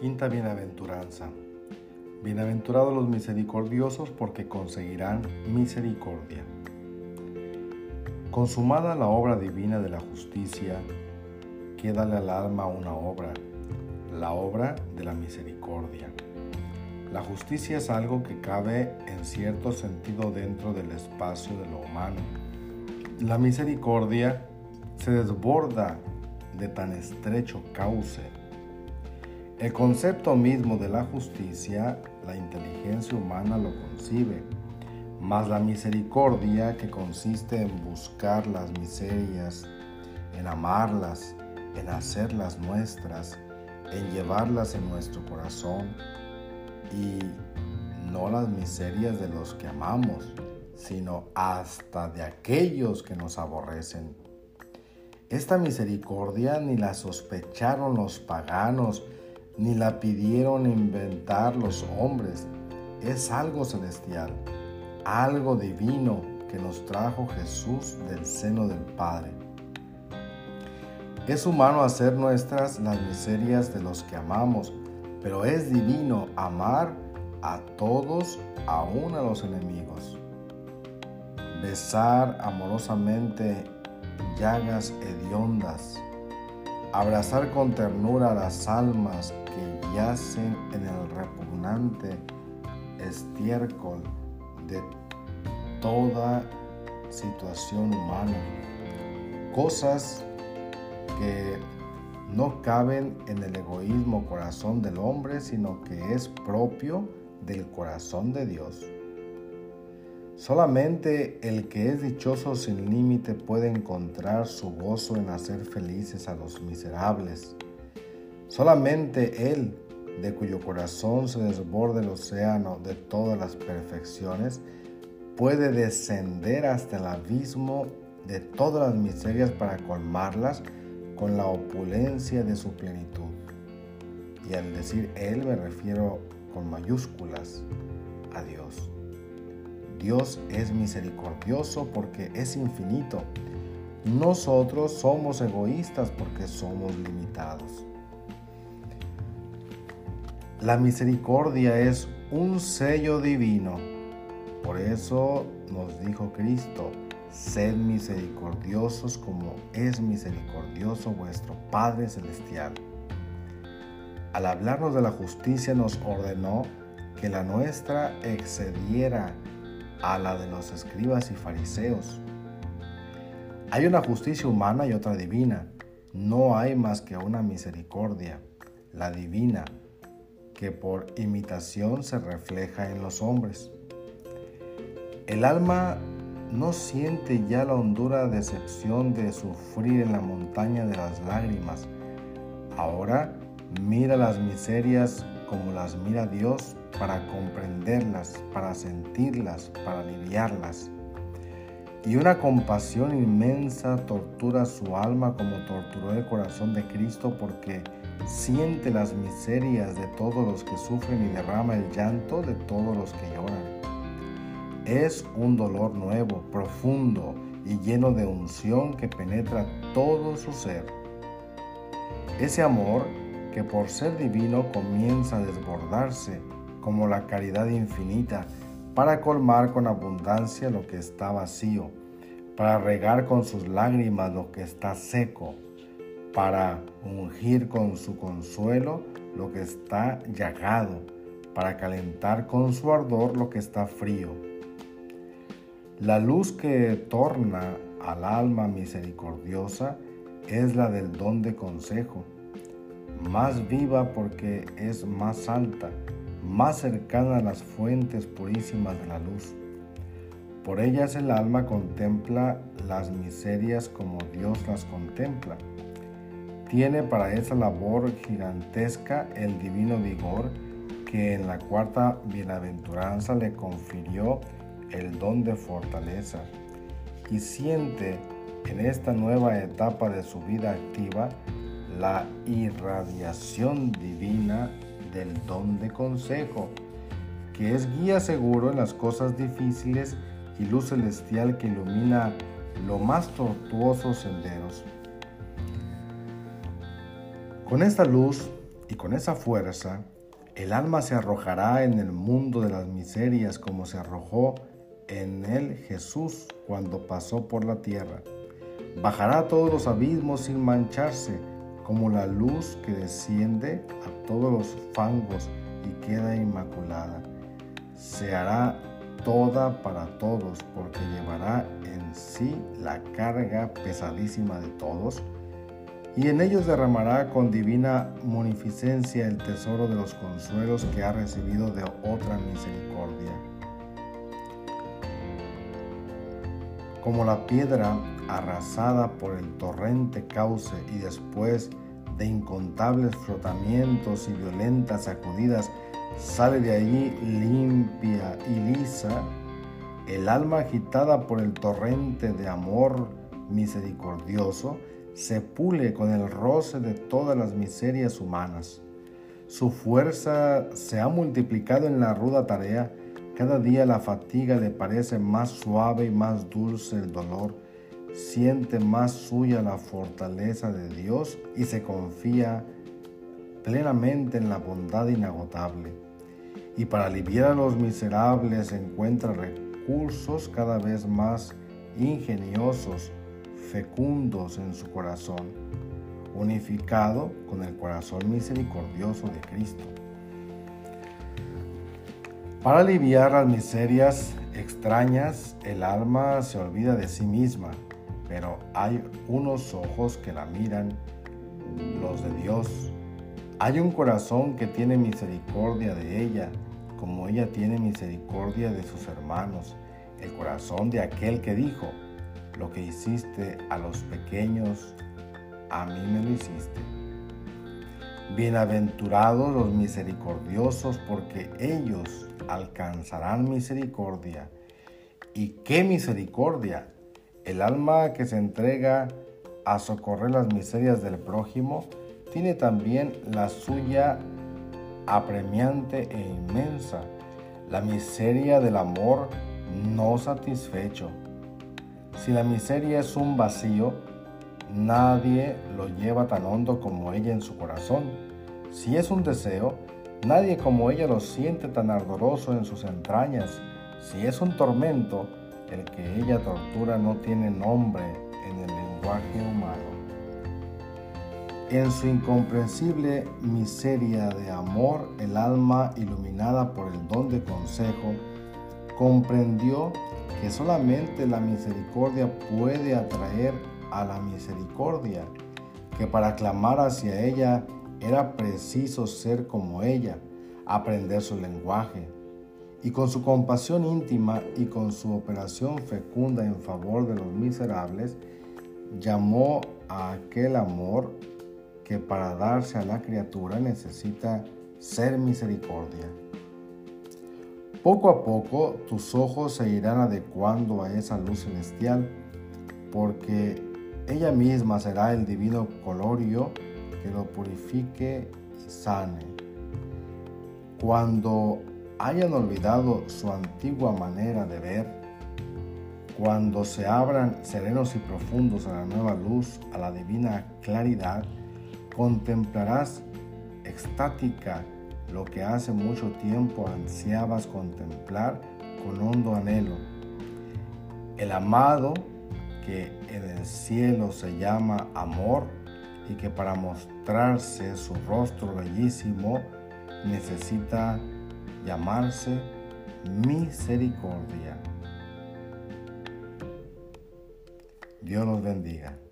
Quinta bienaventuranza. Bienaventurados los misericordiosos porque conseguirán misericordia. Consumada la obra divina de la justicia, quédale al alma una obra, la obra de la misericordia. La justicia es algo que cabe en cierto sentido dentro del espacio de lo humano. La misericordia se desborda de tan estrecho cauce el concepto mismo de la justicia, la inteligencia humana lo concibe, mas la misericordia que consiste en buscar las miserias, en amarlas, en hacerlas nuestras, en llevarlas en nuestro corazón y no las miserias de los que amamos, sino hasta de aquellos que nos aborrecen. Esta misericordia ni la sospecharon los paganos, ni la pidieron inventar los hombres. Es algo celestial, algo divino que nos trajo Jesús del seno del Padre. Es humano hacer nuestras las miserias de los que amamos, pero es divino amar a todos, aún a los enemigos. Besar amorosamente llagas hediondas abrazar con ternura las almas que yacen en el repugnante estiércol de toda situación humana, cosas que no caben en el egoísmo corazón del hombre, sino que es propio del corazón de Dios. Solamente el que es dichoso sin límite puede encontrar su gozo en hacer felices a los miserables. Solamente Él, de cuyo corazón se desborda el océano de todas las perfecciones, puede descender hasta el abismo de todas las miserias para colmarlas con la opulencia de su plenitud. Y al decir Él me refiero con mayúsculas a Dios. Dios es misericordioso porque es infinito. Nosotros somos egoístas porque somos limitados. La misericordia es un sello divino. Por eso nos dijo Cristo, sed misericordiosos como es misericordioso vuestro Padre Celestial. Al hablarnos de la justicia nos ordenó que la nuestra excediera a la de los escribas y fariseos. Hay una justicia humana y otra divina. No hay más que una misericordia, la divina, que por imitación se refleja en los hombres. El alma no siente ya la hondura decepción de sufrir en la montaña de las lágrimas. Ahora mira las miserias como las mira Dios para comprenderlas, para sentirlas, para aliviarlas. Y una compasión inmensa tortura su alma como torturó el corazón de Cristo porque siente las miserias de todos los que sufren y derrama el llanto de todos los que lloran. Es un dolor nuevo, profundo y lleno de unción que penetra todo su ser. Ese amor que por ser divino comienza a desbordarse como la caridad infinita, para colmar con abundancia lo que está vacío, para regar con sus lágrimas lo que está seco, para ungir con su consuelo lo que está llagado, para calentar con su ardor lo que está frío. La luz que torna al alma misericordiosa es la del don de consejo, más viva porque es más alta, más cercana a las fuentes purísimas de la luz. Por ellas el alma contempla las miserias como Dios las contempla. Tiene para esa labor gigantesca el divino vigor que en la cuarta bienaventuranza le confirió el don de fortaleza y siente en esta nueva etapa de su vida activa la irradiación divina del don de consejo, que es guía seguro en las cosas difíciles y luz celestial que ilumina los más tortuosos senderos. Con esta luz, Y con esa fuerza, el alma se arrojará en el mundo de las miserias como se arrojó en él Jesús cuando pasó por la tierra. Bajará a todos los abismos sin mancharse, como la luz que desciende a todos los fangos y queda inmaculada. Se hará toda para todos, porque llevará en sí la carga pesadísima de todos y en ellos derramará con divina munificencia el tesoro de los consuelos que ha recibido de otra misericordia. Como la piedra arrasada por el torrente cauce y después de incontables frotamientos y violentas sacudidas sale de allí limpia y lisa, el alma agitada por el torrente de amor misericordioso, se pule con el roce de todas las miserias humanas. Su fuerza se ha multiplicado en la ruda tarea. Cada día la fatiga le parece más suave y más dulce el dolor. Siente más suya la fortaleza de Dios y se confía plenamente en la bondad inagotable. Y para aliviar a los miserables encuentra recursos cada vez más ingeniosos fecundos en su corazón, unificado con el corazón misericordioso de Cristo. Para aliviar las miserias extrañas, el alma se olvida de sí misma, pero hay unos ojos que la miran, los de Dios. Hay un corazón que tiene misericordia de ella, como ella tiene misericordia de sus hermanos, el corazón de aquel que dijo, lo que hiciste a los pequeños, a mí me lo hiciste. Bienaventurados los misericordiosos, porque ellos alcanzarán misericordia. ¿Y qué misericordia? El alma que se entrega a socorrer las miserias del prójimo tiene también la suya apremiante e inmensa, la miseria del amor no satisfecho si la miseria es un vacío, nadie lo lleva tan hondo como ella en su corazón. Si es un deseo, nadie como ella lo siente tan ardoroso en sus entrañas. Si es un tormento, el que ella tortura no tiene nombre en el lenguaje humano. En su incomprensible miseria de amor, el alma, iluminada por el don de consejo, comprendió que solamente la misericordia puede atraer a la misericordia, que para clamar hacia ella era preciso ser como ella, aprender su lenguaje, y con su compasión íntima y con su operación fecunda en favor de los miserables, llamó a aquel amor que para darse a la criatura necesita ser misericordia. Poco a poco tus ojos se irán adecuando a esa luz celestial, porque ella misma será el divino colorio que lo purifique y sane. Cuando hayan olvidado su antigua manera de ver, cuando se abran serenos y profundos a la nueva luz, a la divina claridad, contemplarás extática lo que hace mucho tiempo ansiabas contemplar con hondo anhelo. El amado que en el cielo se llama amor y que para mostrarse su rostro bellísimo necesita llamarse misericordia. Dios los bendiga.